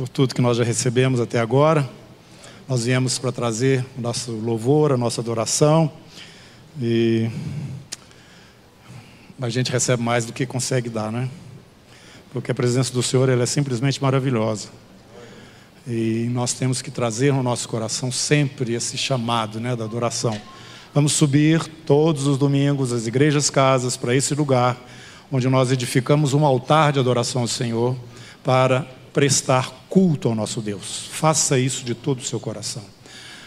por tudo que nós já recebemos até agora. Nós viemos para trazer o nosso louvor, a nossa adoração. E a gente recebe mais do que consegue dar, né? Porque a presença do Senhor ela é simplesmente maravilhosa. E nós temos que trazer no nosso coração sempre esse chamado né, da adoração. Vamos subir todos os domingos as igrejas casas para esse lugar onde nós edificamos um altar de adoração ao Senhor para prestar culto ao nosso Deus. Faça isso de todo o seu coração.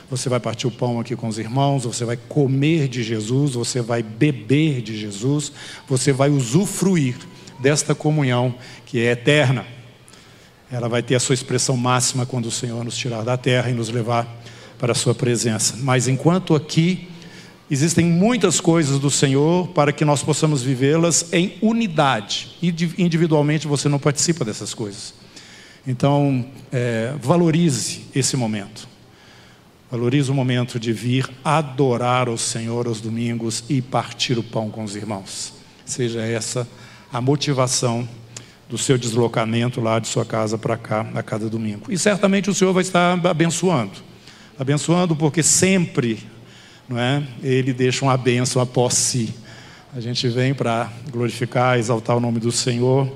Você vai partir o pão aqui com os irmãos, você vai comer de Jesus, você vai beber de Jesus, você vai usufruir desta comunhão que é eterna. Ela vai ter a sua expressão máxima quando o Senhor nos tirar da terra e nos levar para a sua presença. Mas enquanto aqui existem muitas coisas do Senhor para que nós possamos vivê-las em unidade. Individualmente você não participa dessas coisas. Então, é, valorize esse momento. Valorize o momento de vir adorar o Senhor aos domingos e partir o pão com os irmãos. Seja essa a motivação do seu deslocamento lá de sua casa para cá a cada domingo. E certamente o Senhor vai estar abençoando. Abençoando porque sempre, não é? Ele deixa uma bênção após si. A gente vem para glorificar, exaltar o nome do Senhor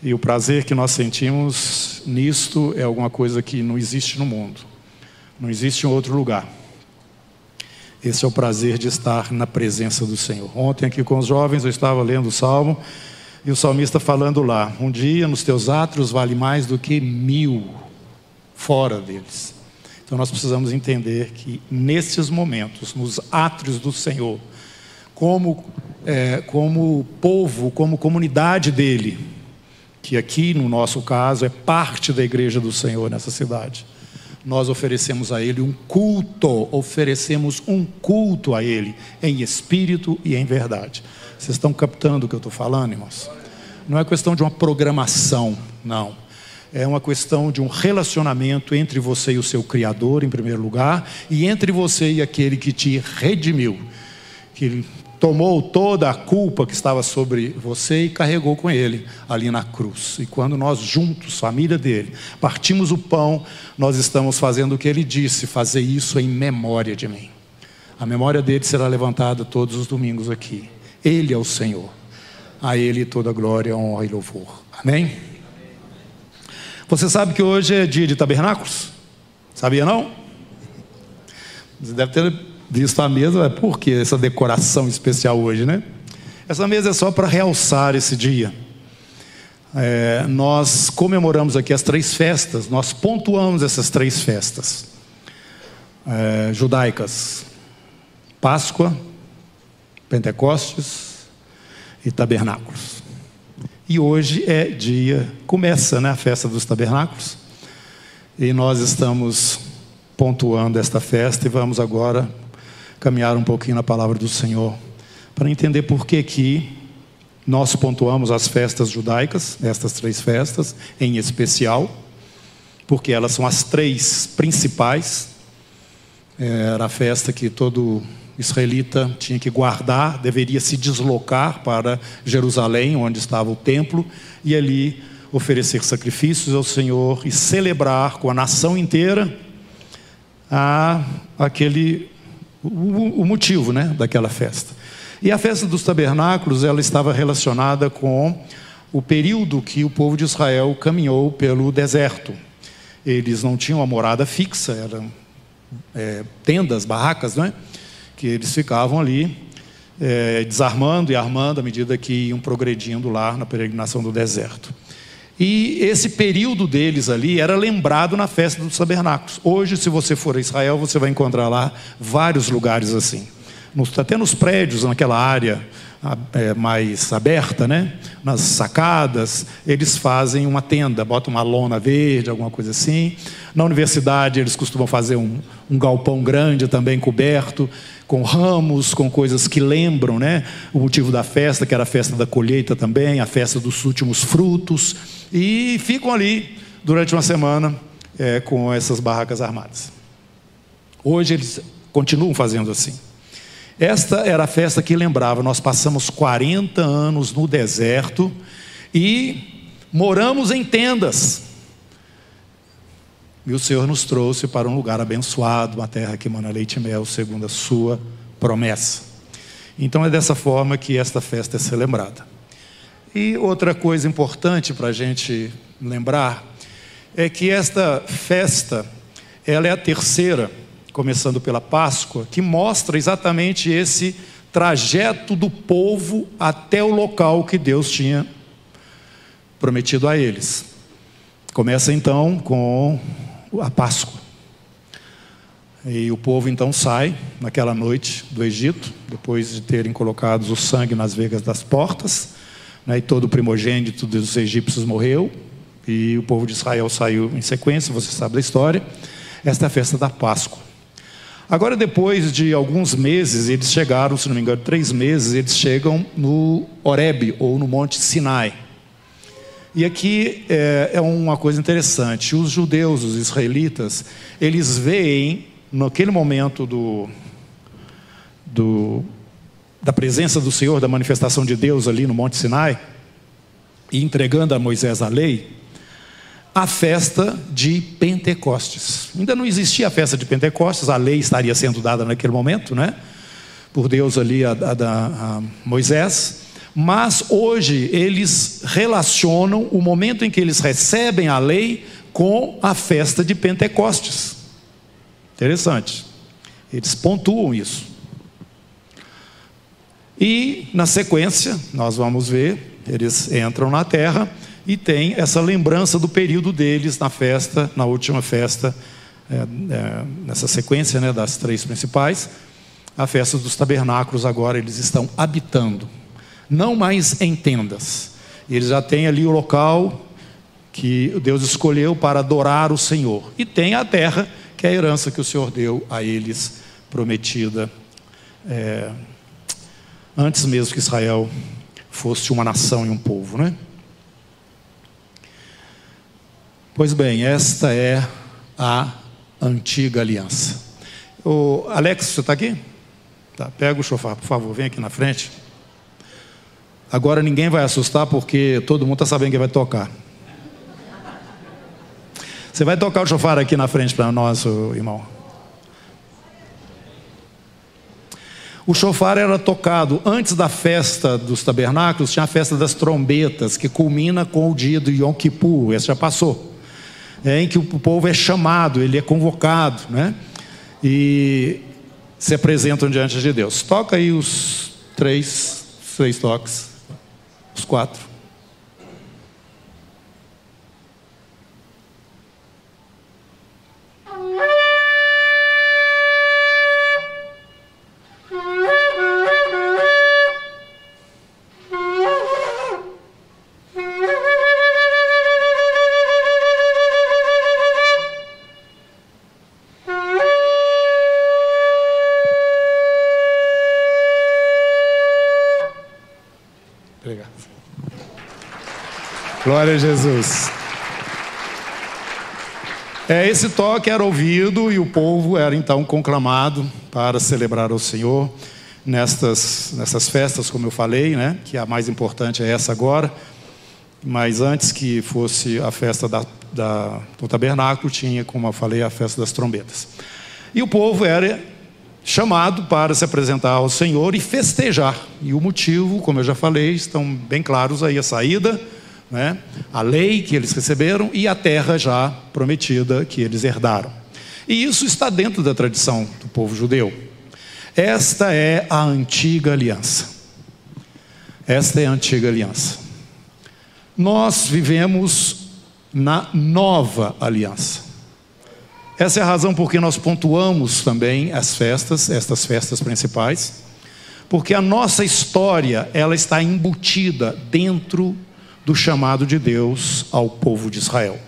e o prazer que nós sentimos nisto é alguma coisa que não existe no mundo, não existe em outro lugar. Esse é o prazer de estar na presença do Senhor. Ontem, aqui com os jovens, eu estava lendo o salmo e o salmista falando lá: Um dia nos teus átrios vale mais do que mil fora deles. Então nós precisamos entender que nesses momentos, nos átrios do Senhor, como, é, como povo, como comunidade dele, que aqui no nosso caso é parte da igreja do Senhor nessa cidade. Nós oferecemos a Ele um culto, oferecemos um culto a Ele, em espírito e em verdade. Vocês estão captando o que eu estou falando, irmãos? Não é questão de uma programação, não. É uma questão de um relacionamento entre você e o seu Criador, em primeiro lugar, e entre você e aquele que te redimiu, que tomou toda a culpa que estava sobre você e carregou com ele ali na cruz. E quando nós juntos, família dele, partimos o pão, nós estamos fazendo o que ele disse, fazer isso em memória de mim. A memória dele será levantada todos os domingos aqui. Ele é o Senhor. A ele toda glória, honra e louvor. Amém? Você sabe que hoje é dia de tabernáculos? Sabia não? Você deve ter visto a mesa, por que essa decoração especial hoje, né? Essa mesa é só para realçar esse dia. É, nós comemoramos aqui as três festas, nós pontuamos essas três festas é, judaicas: Páscoa, Pentecostes e Tabernáculos. E hoje é dia, começa né, a festa dos tabernáculos, e nós estamos pontuando esta festa e vamos agora caminhar um pouquinho na palavra do Senhor, para entender por que que nós pontuamos as festas judaicas, estas três festas em especial, porque elas são as três principais. Era a festa que todo israelita tinha que guardar, deveria se deslocar para Jerusalém, onde estava o templo, e ali oferecer sacrifícios ao Senhor e celebrar com a nação inteira a, aquele o, o motivo né, daquela festa. E a festa dos tabernáculos ela estava relacionada com o período que o povo de Israel caminhou pelo deserto. Eles não tinham uma morada fixa, eram é, tendas, barracas, não é? que eles ficavam ali é, desarmando e armando à medida que iam progredindo lá na peregrinação do deserto. E esse período deles ali era lembrado na festa dos tabernáculos. Hoje, se você for a Israel, você vai encontrar lá vários lugares assim. até nos prédios, naquela área é, mais aberta, né? nas sacadas, eles fazem uma tenda, botam uma lona verde, alguma coisa assim. Na universidade, eles costumam fazer um, um galpão grande também coberto com ramos, com coisas que lembram né, o motivo da festa, que era a festa da colheita também, a festa dos últimos frutos, e ficam ali durante uma semana é, com essas barracas armadas. Hoje eles continuam fazendo assim. Esta era a festa que lembrava, nós passamos 40 anos no deserto e moramos em tendas. E o Senhor nos trouxe para um lugar abençoado, uma terra que emana leite e mel, segundo a sua promessa. Então é dessa forma que esta festa é celebrada. E outra coisa importante para a gente lembrar é que esta festa, ela é a terceira, começando pela Páscoa, que mostra exatamente esse trajeto do povo até o local que Deus tinha prometido a eles. Começa então com a Páscoa. E o povo então sai naquela noite do Egito, depois de terem colocado o sangue nas vegas das portas, né, e todo o primogênito dos egípcios morreu, e o povo de Israel saiu em sequência, você sabe da história. Esta é a festa da Páscoa. Agora, depois de alguns meses, eles chegaram, se não me engano, três meses, eles chegam no Horebe, ou no Monte Sinai. E aqui é, é uma coisa interessante: os judeus, os israelitas, eles veem, naquele momento do, do, da presença do Senhor, da manifestação de Deus ali no Monte Sinai, e entregando a Moisés a lei, a festa de Pentecostes. Ainda não existia a festa de Pentecostes, a lei estaria sendo dada naquele momento, né? Por Deus ali a, a, a Moisés. Mas hoje eles relacionam o momento em que eles recebem a lei com a festa de Pentecostes. Interessante. Eles pontuam isso. E na sequência, nós vamos ver, eles entram na terra e tem essa lembrança do período deles na festa, na última festa, é, é, nessa sequência né, das três principais, a festa dos tabernáculos. Agora eles estão habitando, não mais em tendas. Eles já têm ali o local que Deus escolheu para adorar o Senhor, e tem a terra que é a herança que o Senhor deu a eles, prometida é, antes mesmo que Israel fosse uma nação e um povo, né? Pois bem, esta é a antiga aliança. O Alex, você está aqui? Tá, pega o chofar, por favor, vem aqui na frente. Agora ninguém vai assustar porque todo mundo está sabendo quem vai tocar. Você vai tocar o chofar aqui na frente para nós, irmão. O chofar era tocado antes da festa dos tabernáculos, tinha a festa das trombetas, que culmina com o dia do Yom Kippur, esse já passou é, em que o povo é chamado, ele é convocado, né? E se apresentam diante de Deus. Toca aí os três, três toques, os quatro. Glória a Jesus. É, esse toque era ouvido e o povo era então conclamado para celebrar ao Senhor nestas, nessas festas, como eu falei, né? Que a mais importante é essa agora. Mas antes que fosse a festa da, da, do tabernáculo, tinha, como eu falei, a festa das trombetas. E o povo era chamado para se apresentar ao Senhor e festejar. E o motivo, como eu já falei, estão bem claros aí a saída né? a lei que eles receberam e a terra já prometida que eles herdaram. E isso está dentro da tradição do povo judeu. Esta é a antiga aliança. Esta é a antiga aliança. Nós vivemos na nova aliança. Essa é a razão por que nós pontuamos também as festas, estas festas principais, porque a nossa história ela está embutida dentro do chamado de Deus ao povo de Israel.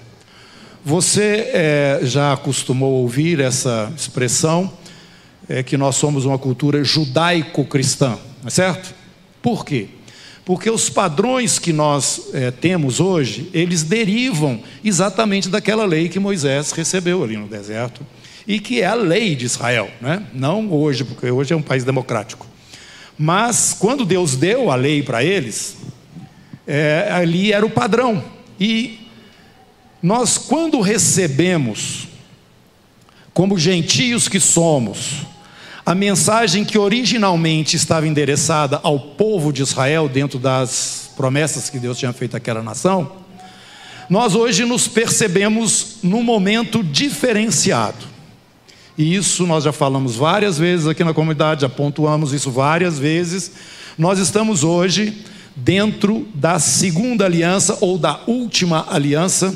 Você é, já acostumou ouvir essa expressão, é, que nós somos uma cultura judaico-cristã, é certo? Por quê? Porque os padrões que nós é, temos hoje, eles derivam exatamente daquela lei que Moisés recebeu ali no deserto, e que é a lei de Israel, né? não hoje, porque hoje é um país democrático. Mas quando Deus deu a lei para eles, é, ali era o padrão. E Nós, quando recebemos, como gentios que somos, a mensagem que originalmente estava endereçada ao povo de Israel, dentro das promessas que Deus tinha feito àquela nação, nós hoje nos percebemos num momento diferenciado. E isso nós já falamos várias vezes aqui na comunidade, já pontuamos isso várias vezes. Nós estamos hoje dentro da segunda aliança ou da última aliança,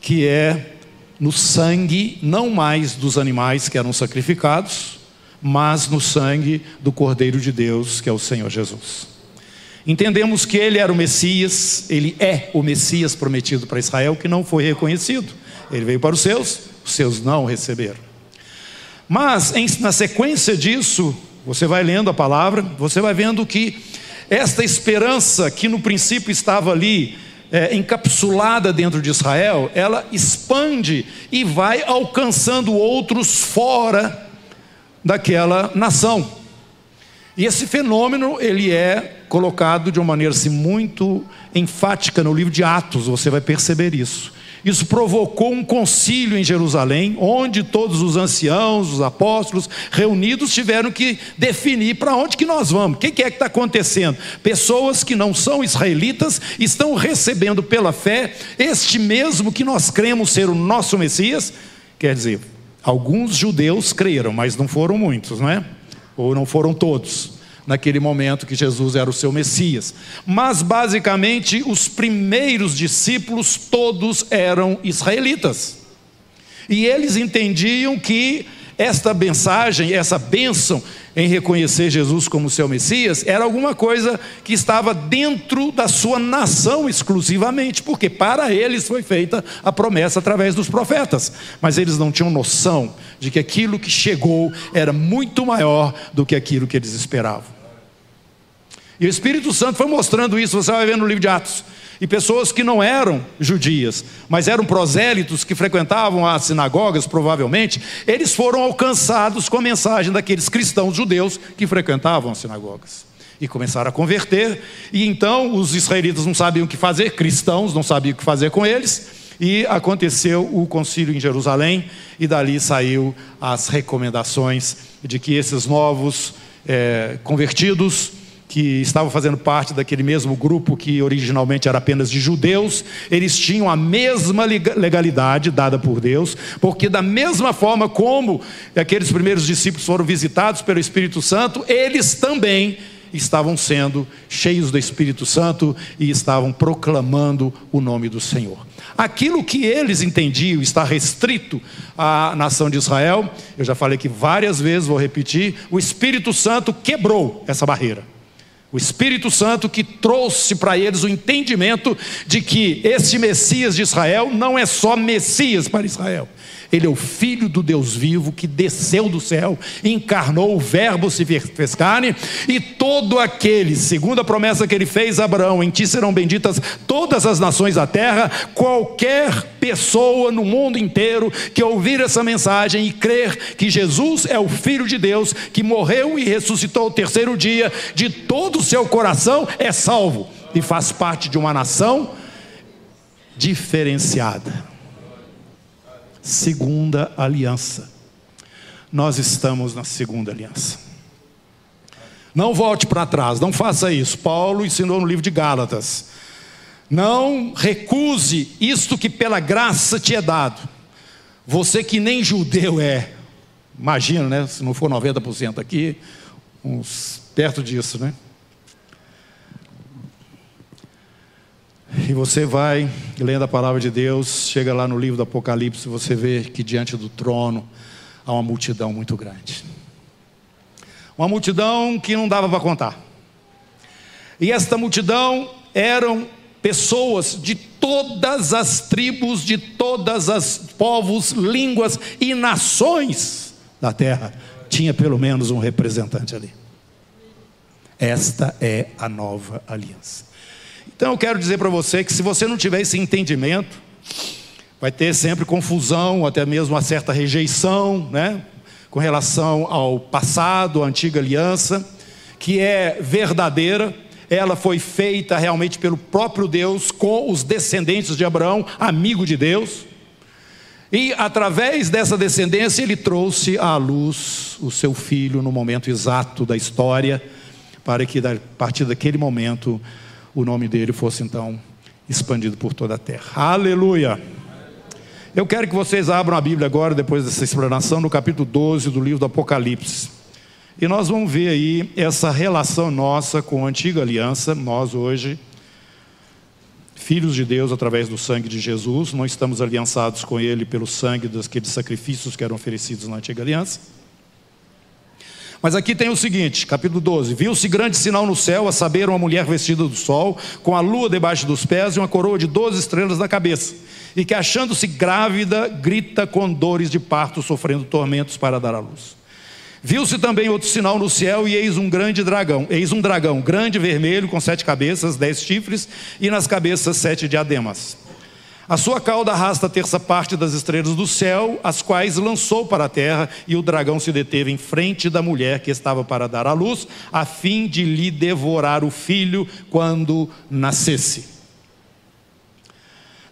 que é no sangue, não mais dos animais que eram sacrificados, mas no sangue do Cordeiro de Deus, que é o Senhor Jesus. Entendemos que ele era o Messias, ele é o Messias prometido para Israel, que não foi reconhecido. Ele veio para os seus, os seus não receberam. Mas, em, na sequência disso, você vai lendo a palavra, você vai vendo que esta esperança que no princípio estava ali, é, encapsulada dentro de Israel, ela expande e vai alcançando outros fora daquela nação. E esse fenômeno, ele é colocado de uma maneira assim, muito enfática no livro de Atos, você vai perceber isso. Isso provocou um concílio em Jerusalém, onde todos os anciãos, os apóstolos reunidos tiveram que definir para onde que nós vamos. O que, é que está acontecendo? Pessoas que não são israelitas estão recebendo pela fé este mesmo que nós cremos ser o nosso Messias. Quer dizer, alguns judeus creram, mas não foram muitos, não é? ou não foram todos, naquele momento que Jesus era o seu Messias. Mas, basicamente, os primeiros discípulos todos eram israelitas. E eles entendiam que esta mensagem, essa bênção em reconhecer Jesus como seu Messias, era alguma coisa que estava dentro da sua nação exclusivamente, porque para eles foi feita a promessa através dos profetas, mas eles não tinham noção de que aquilo que chegou era muito maior do que aquilo que eles esperavam. E o Espírito Santo foi mostrando isso, você vai ver no livro de Atos e pessoas que não eram judias, mas eram prosélitos que frequentavam as sinagogas, provavelmente, eles foram alcançados com a mensagem daqueles cristãos judeus que frequentavam as sinagogas. E começaram a converter, e então os israelitas não sabiam o que fazer, cristãos não sabiam o que fazer com eles, e aconteceu o concílio em Jerusalém, e dali saiu as recomendações de que esses novos é, convertidos que estavam fazendo parte daquele mesmo grupo que originalmente era apenas de judeus, eles tinham a mesma legalidade dada por Deus, porque da mesma forma como aqueles primeiros discípulos foram visitados pelo Espírito Santo, eles também estavam sendo cheios do Espírito Santo e estavam proclamando o nome do Senhor. Aquilo que eles entendiam está restrito à nação de Israel, eu já falei aqui várias vezes, vou repetir, o Espírito Santo quebrou essa barreira. O Espírito Santo que trouxe para eles o entendimento de que esse Messias de Israel não é só Messias para Israel, ele é o Filho do Deus vivo que desceu do céu, encarnou, o Verbo se fez carne, e todo aquele, segundo a promessa que ele fez a Abraão, em ti serão benditas todas as nações da terra, qualquer pessoa no mundo inteiro que ouvir essa mensagem e crer que Jesus é o Filho de Deus, que morreu e ressuscitou o terceiro dia, de todo seu coração é salvo e faz parte de uma nação diferenciada segunda aliança. Nós estamos na segunda aliança. Não volte para trás, não faça isso. Paulo ensinou no livro de Gálatas. Não recuse isto que pela graça te é dado. Você que nem judeu é, imagina, né? Se não for 90% aqui, uns perto disso, né? E você vai lendo a palavra de Deus, chega lá no livro do Apocalipse, você vê que diante do trono há uma multidão muito grande. Uma multidão que não dava para contar. E esta multidão eram pessoas de todas as tribos, de todas as povos, línguas e nações da terra. Tinha pelo menos um representante ali. Esta é a nova aliança. Então eu quero dizer para você que se você não tiver esse entendimento, vai ter sempre confusão, até mesmo uma certa rejeição, né? Com relação ao passado, à antiga aliança, que é verdadeira, ela foi feita realmente pelo próprio Deus com os descendentes de Abraão, amigo de Deus. E através dessa descendência, ele trouxe à luz o seu filho no momento exato da história, para que a partir daquele momento o nome dele fosse então expandido por toda a terra. Aleluia! Eu quero que vocês abram a Bíblia agora, depois dessa explanação, no capítulo 12 do livro do Apocalipse. E nós vamos ver aí essa relação nossa com a antiga aliança, nós hoje filhos de Deus através do sangue de Jesus, não estamos aliançados com Ele pelo sangue daqueles sacrifícios que eram oferecidos na antiga aliança. Mas aqui tem o seguinte, capítulo 12: Viu-se grande sinal no céu, a saber, uma mulher vestida do sol, com a lua debaixo dos pés e uma coroa de doze estrelas na cabeça, e que, achando-se grávida, grita com dores de parto, sofrendo tormentos para dar à luz. Viu-se também outro sinal no céu, e eis um grande dragão, eis um dragão grande vermelho, com sete cabeças, dez chifres, e nas cabeças sete diademas. A sua cauda arrasta a terça parte das estrelas do céu, as quais lançou para a terra, e o dragão se deteve em frente da mulher que estava para dar à luz, a fim de lhe devorar o filho quando nascesse.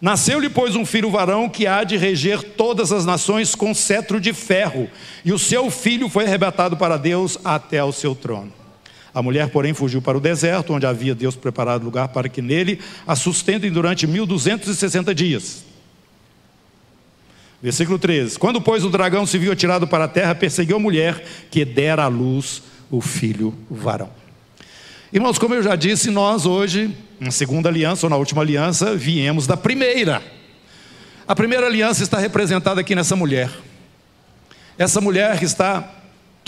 Nasceu-lhe, pois, um filho varão que há de reger todas as nações com cetro de ferro, e o seu filho foi arrebatado para Deus até ao seu trono. A mulher, porém, fugiu para o deserto, onde havia Deus preparado lugar para que nele a sustentem durante 1260 dias. Versículo 13: Quando, pois, o dragão se viu atirado para a terra, perseguiu a mulher que dera à luz o filho varão. Irmãos, como eu já disse, nós hoje, na segunda aliança ou na última aliança, viemos da primeira. A primeira aliança está representada aqui nessa mulher. Essa mulher que está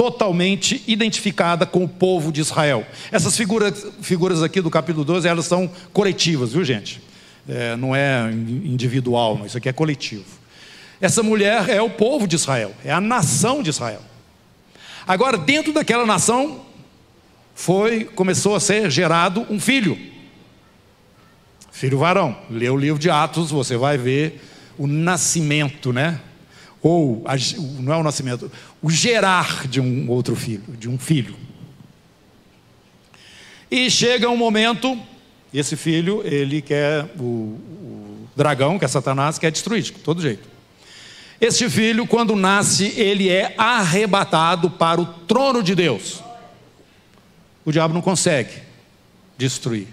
totalmente identificada com o povo de Israel. Essas figuras, figuras aqui do capítulo 12, elas são coletivas, viu gente? É, não é individual, não, isso aqui é coletivo. Essa mulher é o povo de Israel, é a nação de Israel. Agora, dentro daquela nação, foi começou a ser gerado um filho. Filho varão. Lê o livro de Atos, você vai ver o nascimento, né? Ou não é o nascimento, o gerar de um outro filho, de um filho. E chega um momento, esse filho, ele quer o, o dragão, que é Satanás, quer destruir de todo jeito. Este filho, quando nasce, ele é arrebatado para o trono de Deus o diabo não consegue destruir.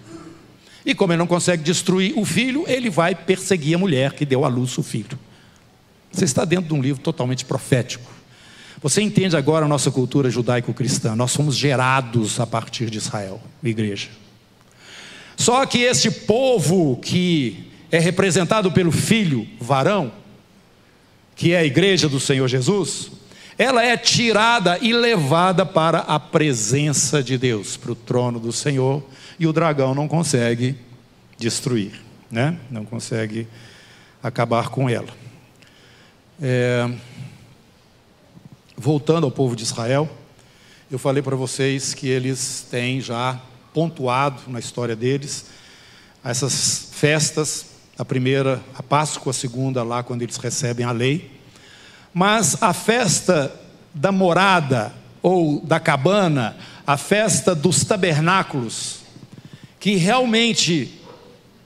E como ele não consegue destruir o filho, ele vai perseguir a mulher que deu à luz o filho. Você está dentro de um livro totalmente profético. Você entende agora a nossa cultura judaico-cristã. Nós somos gerados a partir de Israel, igreja. Só que esse povo que é representado pelo filho varão, que é a igreja do Senhor Jesus, ela é tirada e levada para a presença de Deus, para o trono do Senhor, e o dragão não consegue destruir, né? não consegue acabar com ela. É... Voltando ao povo de Israel, eu falei para vocês que eles têm já pontuado na história deles essas festas, a primeira, a Páscoa, a segunda, lá quando eles recebem a lei. Mas a festa da morada ou da cabana, a festa dos tabernáculos, que realmente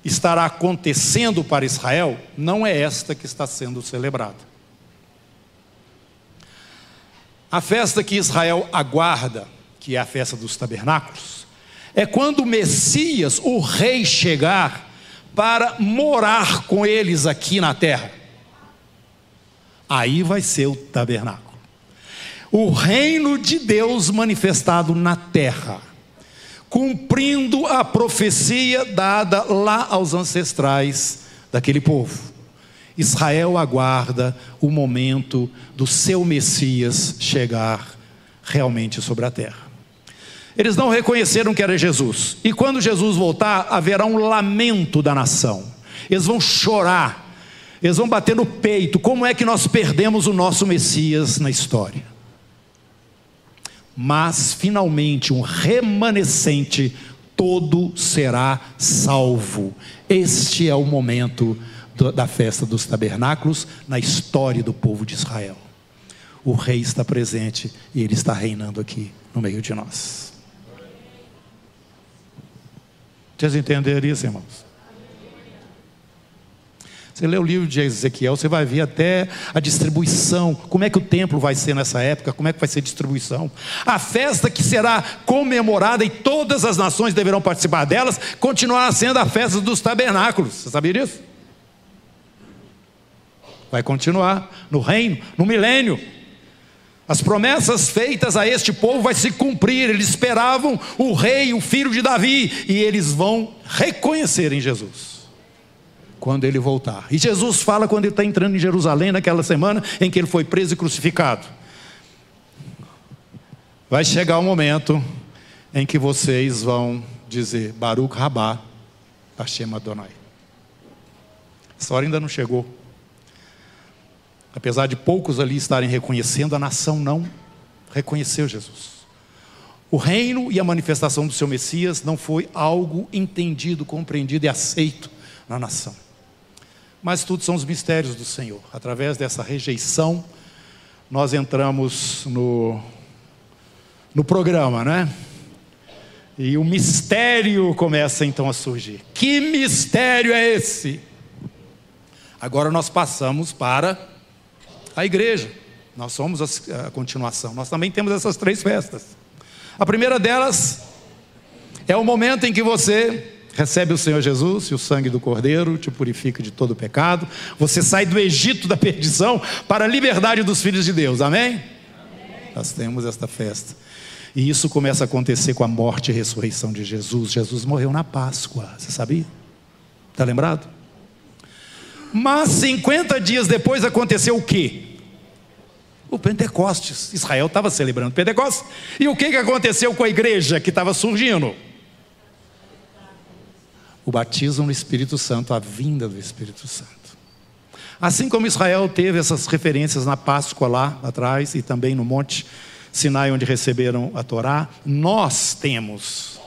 estará acontecendo para Israel, não é esta que está sendo celebrada. A festa que Israel aguarda, que é a festa dos tabernáculos, é quando o Messias, o rei, chegar para morar com eles aqui na terra. Aí vai ser o tabernáculo. O reino de Deus manifestado na terra, cumprindo a profecia dada lá aos ancestrais daquele povo. Israel aguarda o momento do seu Messias chegar realmente sobre a terra. Eles não reconheceram que era Jesus. E quando Jesus voltar, haverá um lamento da nação. Eles vão chorar eles vão bater no peito. Como é que nós perdemos o nosso Messias na história? Mas finalmente um remanescente todo será salvo. Este é o momento da festa dos tabernáculos na história do povo de Israel. O rei está presente e ele está reinando aqui no meio de nós. Vocês entenderam isso, irmãos? Você lê o livro de Ezequiel, você vai ver até a distribuição, como é que o templo vai ser nessa época, como é que vai ser a distribuição. A festa que será comemorada e todas as nações deverão participar delas, continuará sendo a festa dos tabernáculos. Você sabia disso? Vai continuar no reino, no milênio. As promessas feitas a este povo vai se cumprir. Eles esperavam o rei, o filho de Davi, e eles vão reconhecer em Jesus quando ele voltar. E Jesus fala quando ele está entrando em Jerusalém, naquela semana em que ele foi preso e crucificado. Vai chegar o momento em que vocês vão dizer: Baruch Rabá, Hashem Adonai. Essa hora ainda não chegou. Apesar de poucos ali estarem reconhecendo, a nação não reconheceu Jesus. O reino e a manifestação do seu Messias não foi algo entendido, compreendido e aceito na nação mas tudo são os mistérios do Senhor. Através dessa rejeição, nós entramos no, no programa, né? E o mistério começa então a surgir. Que mistério é esse? Agora nós passamos para a igreja. Nós somos a, continuação. Nós também temos essas três festas. A primeira delas é o momento em que você recebe o Senhor Jesus e o sangue do Cordeiro te purifica de todo pecado. Você sai do Egito da perdição para a liberdade dos filhos de Deus. Amém? Amém? Nós temos esta festa. E isso começa a acontecer com a morte e ressurreição de Jesus. Jesus morreu na Páscoa. Você sabia? Está lembrado? Mas 50 dias depois aconteceu o quê? O Pentecostes. Israel estava celebrando Pentecostes. E o que, que aconteceu com a igreja que estava surgindo? o batismo no Espírito Santo, a vinda do Espírito Santo. Assim como Israel teve essas referências na Páscoa lá atrás e também no Monte Sinai, onde receberam a Torá, nós temos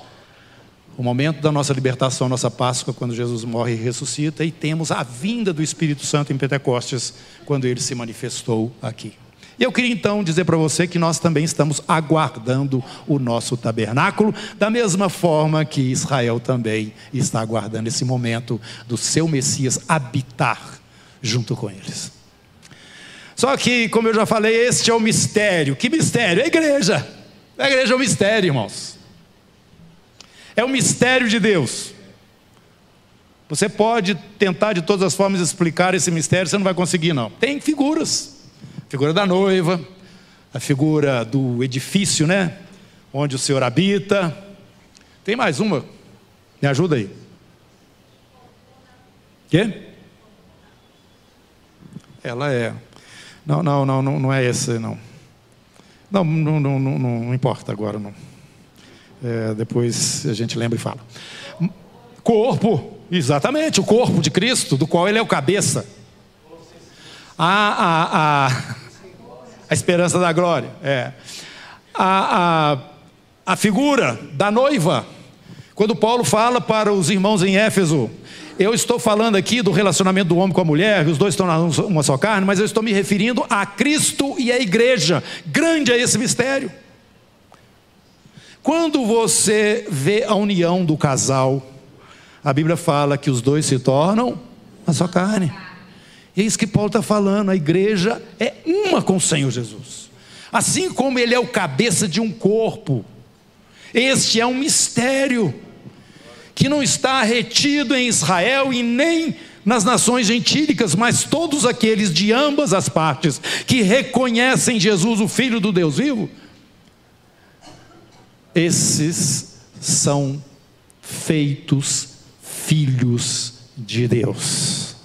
o momento da nossa libertação, nossa Páscoa, quando Jesus morre e ressuscita, e temos a vinda do Espírito Santo em Pentecostes, quando ele se manifestou aqui. E eu queria então dizer para você que nós também estamos aguardando o nosso tabernáculo, da mesma forma que Israel também está aguardando esse momento do seu Messias habitar junto com eles. Só que, como eu já falei, este é o mistério. Que mistério? É a igreja. A igreja é o mistério, irmãos. É o mistério de Deus. Você pode tentar de todas as formas explicar esse mistério, você não vai conseguir, não. Tem figuras a figura da noiva, a figura do edifício, né? Onde o Senhor habita. Tem mais uma? Me ajuda aí. Quê? Ela é. Não, não, não, não, é esse, não. Não, não, não, não, não importa agora, não. É, depois a gente lembra e fala. Corpo, exatamente, o corpo de Cristo, do qual ele é o cabeça a, a, a, a esperança da glória. É. A, a, a figura da noiva. Quando Paulo fala para os irmãos em Éfeso, eu estou falando aqui do relacionamento do homem com a mulher, os dois estão uma só carne, mas eu estou me referindo a Cristo e a igreja. Grande é esse mistério. Quando você vê a união do casal, a Bíblia fala que os dois se tornam uma só carne. E é isso que Paulo está falando: a igreja é uma com o Senhor Jesus. Assim como ele é o cabeça de um corpo, este é um mistério que não está retido em Israel e nem nas nações gentílicas, mas todos aqueles de ambas as partes que reconhecem Jesus, o Filho do Deus vivo, esses são feitos filhos de Deus.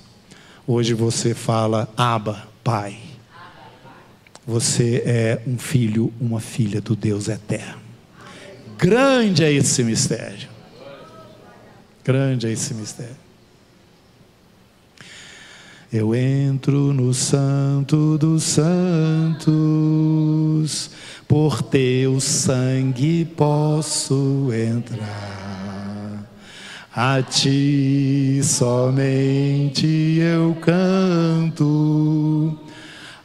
Hoje você fala, Aba, Pai. Você é um filho, uma filha do Deus eterno. Grande é esse mistério. Grande é esse mistério. Eu entro no Santo dos Santos, por teu sangue posso entrar. A ti somente eu canto,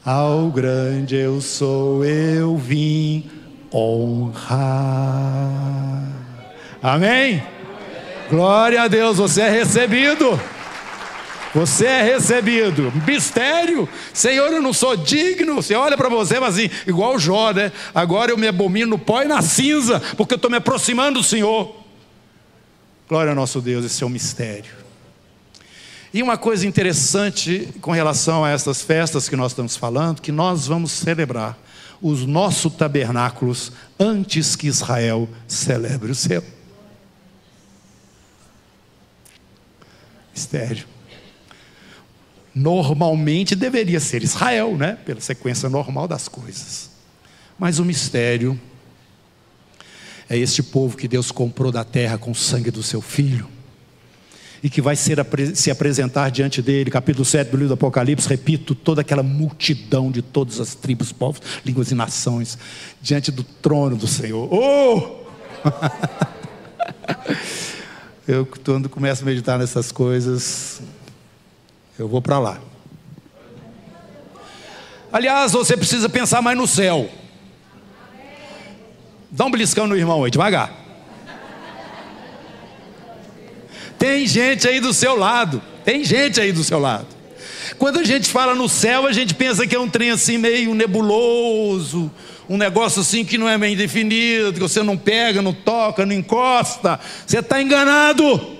ao grande eu sou, eu vim honrar. Amém? Glória a Deus, você é recebido. Você é recebido. Mistério. Senhor, eu não sou digno. Você olha para você, mas assim, igual o Jó, né? Agora eu me abomino no pó e na cinza, porque eu estou me aproximando do Senhor. Glória ao nosso Deus, esse é um mistério. E uma coisa interessante com relação a essas festas que nós estamos falando, que nós vamos celebrar os nossos tabernáculos antes que Israel celebre o seu. Mistério normalmente deveria ser Israel, né? Pela sequência normal das coisas. Mas o mistério é este povo que Deus comprou da terra com o sangue do seu filho e que vai ser, se apresentar diante dele, capítulo 7 do livro do Apocalipse, repito, toda aquela multidão de todas as tribos, povos, línguas e nações, diante do trono do Senhor. Oh! Eu, quando começo a meditar nessas coisas, eu vou para lá. Aliás, você precisa pensar mais no céu. Dá um beliscão no irmão aí, devagar. Tem gente aí do seu lado. Tem gente aí do seu lado. Quando a gente fala no céu, a gente pensa que é um trem assim meio nebuloso, um negócio assim que não é bem definido, que você não pega, não toca, não encosta. Você está enganado.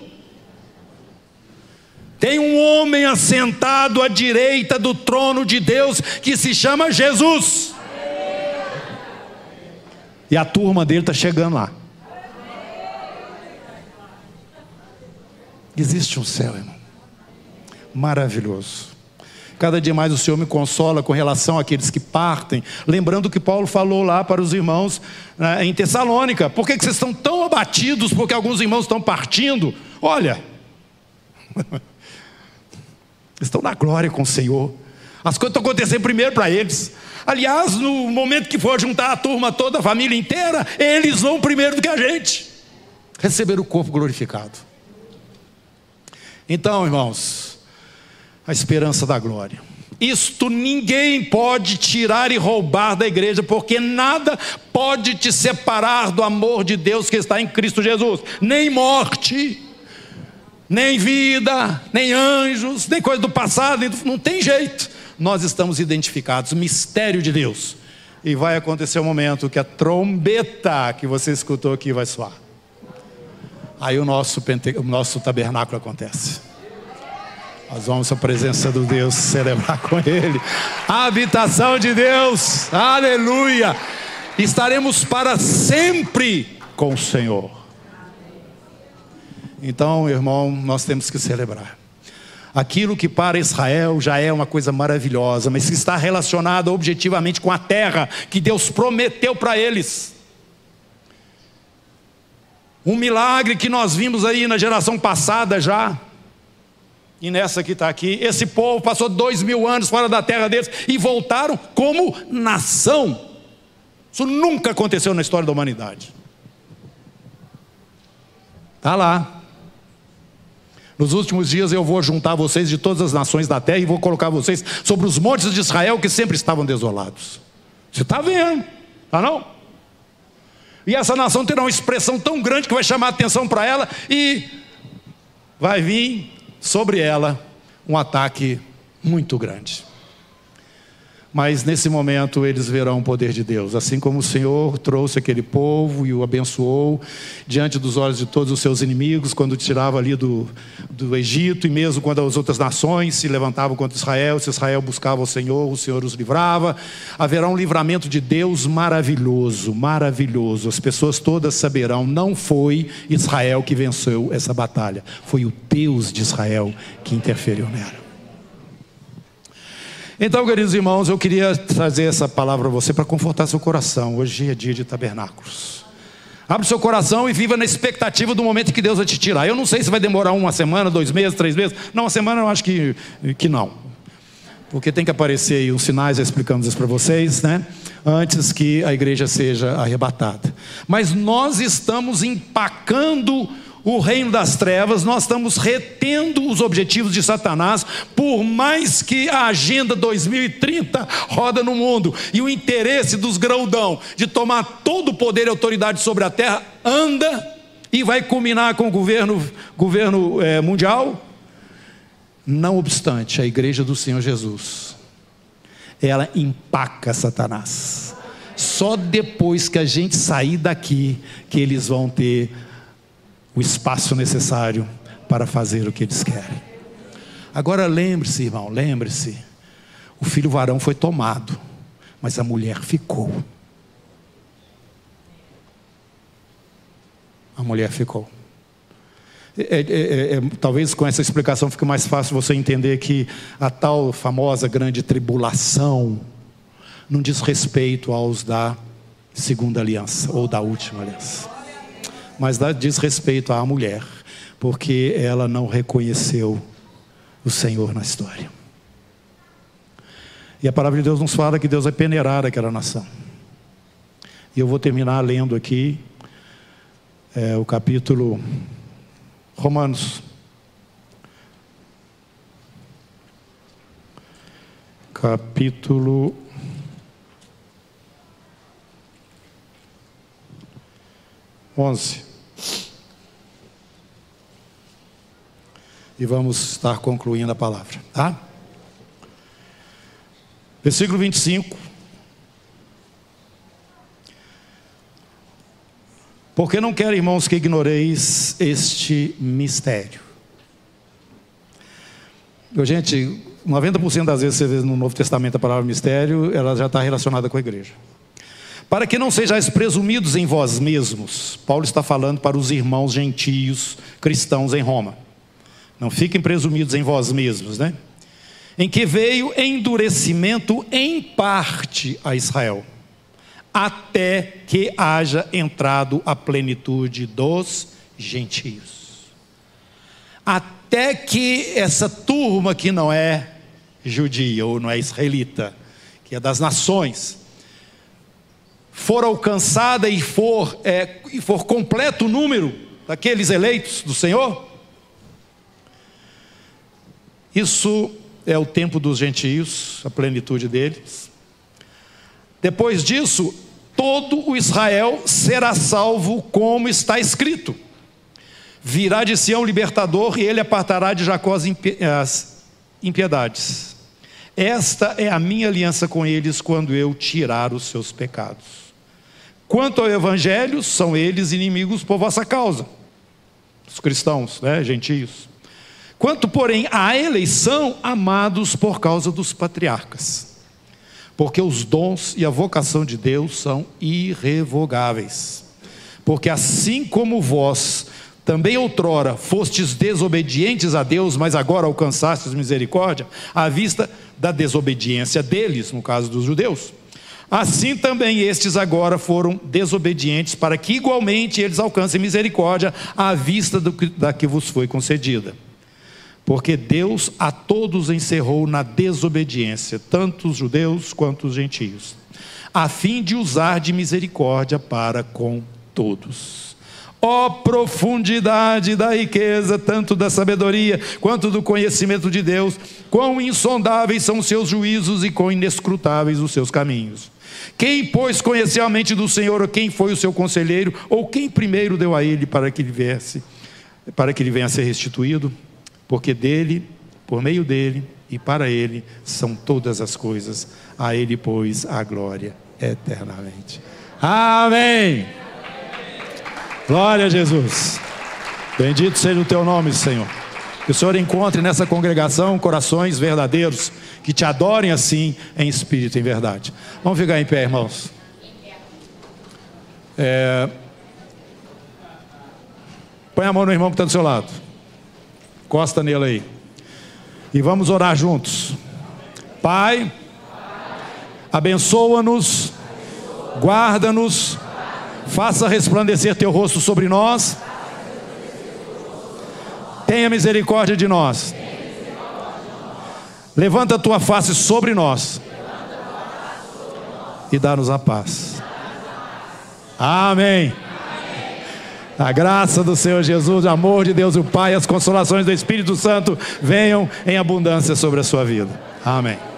Tem um homem assentado à direita do trono de Deus que se chama Jesus. E a turma dele está chegando lá. Existe um céu, irmão. Maravilhoso. Cada dia mais o Senhor me consola com relação àqueles que partem, lembrando que Paulo falou lá para os irmãos né, em Tessalônica: por que, que vocês estão tão abatidos porque alguns irmãos estão partindo? Olha, estão na glória com o Senhor. As coisas estão acontecendo primeiro para eles. Aliás, no momento que for juntar a turma toda, a família inteira, eles vão primeiro do que a gente receber o corpo glorificado. Então, irmãos, a esperança da glória. Isto ninguém pode tirar e roubar da igreja, porque nada pode te separar do amor de Deus que está em Cristo Jesus, nem morte, nem vida, nem anjos, nem coisa do passado, não tem jeito. Nós estamos identificados, mistério de Deus. E vai acontecer o um momento que a trombeta que você escutou aqui vai soar. Aí o nosso, pente... o nosso tabernáculo acontece. Nós vamos à presença do Deus celebrar com Ele. A habitação de Deus, aleluia. Estaremos para sempre com o Senhor. Então, irmão, nós temos que celebrar. Aquilo que para Israel já é uma coisa maravilhosa, mas que está relacionado objetivamente com a terra que Deus prometeu para eles. Um milagre que nós vimos aí na geração passada já, e nessa que está aqui. Esse povo passou dois mil anos fora da terra deles e voltaram como nação. Isso nunca aconteceu na história da humanidade. Está lá. Nos últimos dias eu vou juntar vocês de todas as nações da terra e vou colocar vocês sobre os montes de Israel que sempre estavam desolados. Você está vendo? Está não? E essa nação terá uma expressão tão grande que vai chamar a atenção para ela e vai vir sobre ela um ataque muito grande mas nesse momento eles verão o poder de Deus. Assim como o Senhor trouxe aquele povo e o abençoou diante dos olhos de todos os seus inimigos, quando tirava ali do, do Egito, e mesmo quando as outras nações se levantavam contra Israel, se Israel buscava o Senhor, o Senhor os livrava. Haverá um livramento de Deus maravilhoso, maravilhoso. As pessoas todas saberão: não foi Israel que venceu essa batalha, foi o Deus de Israel que interferiu nela. Então, queridos irmãos, eu queria trazer essa palavra para você para confortar seu coração. Hoje é dia de tabernáculos. Abra o seu coração e viva na expectativa do momento que Deus vai te tirar. Eu não sei se vai demorar uma semana, dois meses, três meses. Não, uma semana eu acho que, que não. Porque tem que aparecer aí os sinais, já explicamos isso para vocês, né? Antes que a igreja seja arrebatada. Mas nós estamos empacando o reino das trevas, nós estamos retendo os objetivos de Satanás, por mais que a agenda 2030 roda no mundo e o interesse dos graudão de tomar todo o poder e autoridade sobre a terra anda e vai culminar com o governo, governo é, mundial. Não obstante, a igreja do Senhor Jesus, ela empaca Satanás. Só depois que a gente sair daqui que eles vão ter o espaço necessário para fazer o que eles querem. Agora lembre-se, irmão, lembre-se. O filho varão foi tomado, mas a mulher ficou. A mulher ficou. É, é, é, é, talvez com essa explicação fique mais fácil você entender que a tal famosa grande tribulação não diz respeito aos da segunda aliança ou da última aliança, mas diz respeito à mulher, porque ela não reconheceu o Senhor na história. E a palavra de Deus nos fala que Deus vai peneirar aquela nação. E eu vou terminar lendo aqui é, o capítulo Romanos. Capítulo onze. E vamos estar concluindo a palavra, tá? Versículo 25. Porque não quero, irmãos, que ignoreis este mistério. Gente, 90% das vezes você vê no Novo Testamento a palavra mistério, ela já está relacionada com a igreja. Para que não sejais presumidos em vós mesmos, Paulo está falando para os irmãos gentios cristãos em Roma. Não fiquem presumidos em vós mesmos, né? em que veio endurecimento em parte a Israel, até que haja entrado a plenitude dos gentios. Até que essa turma que não é judia ou não é israelita, que é das nações, for alcançada e for, é, e for completo o número daqueles eleitos do Senhor, isso é o tempo dos gentios, a plenitude deles. Depois disso, todo o Israel será salvo, como está escrito. Virá de Sião libertador, e ele apartará de Jacó as impiedades. Esta é a minha aliança com eles quando eu tirar os seus pecados. Quanto ao evangelho, são eles inimigos por vossa causa. Os cristãos, né, gentios. Quanto, porém, à eleição, amados por causa dos patriarcas, porque os dons e a vocação de Deus são irrevogáveis. Porque assim como vós também outrora fostes desobedientes a Deus, mas agora alcançastes misericórdia, à vista da desobediência deles, no caso dos judeus. Assim também estes agora foram desobedientes, para que igualmente eles alcancem misericórdia à vista do que, da que vos foi concedida porque Deus a todos encerrou na desobediência, tanto os judeus quanto os gentios, a fim de usar de misericórdia para com todos. Ó oh, profundidade da riqueza, tanto da sabedoria quanto do conhecimento de Deus, quão insondáveis são os seus juízos e quão inescrutáveis os seus caminhos. Quem, pois, conheceu a mente do Senhor, ou quem foi o seu conselheiro, ou quem primeiro deu a ele para que ele viesse, para que ele venha a ser restituído? Porque dele, por meio dele e para ele são todas as coisas. A ele, pois, a glória eternamente. Amém. Glória a Jesus. Bendito seja o teu nome, Senhor. Que o Senhor encontre nessa congregação corações verdadeiros que te adorem assim em espírito e em verdade. Vamos ficar em pé, irmãos. É... Põe a mão no irmão que está do seu lado. Costa nele aí. E vamos orar juntos. Pai, abençoa-nos, guarda-nos, faça resplandecer teu rosto sobre nós. Tenha misericórdia de nós. Levanta a tua face sobre nós. E dá-nos a paz. Amém. A graça do Senhor Jesus, o amor de Deus o Pai, as consolações do Espírito Santo venham em abundância sobre a sua vida. Amém.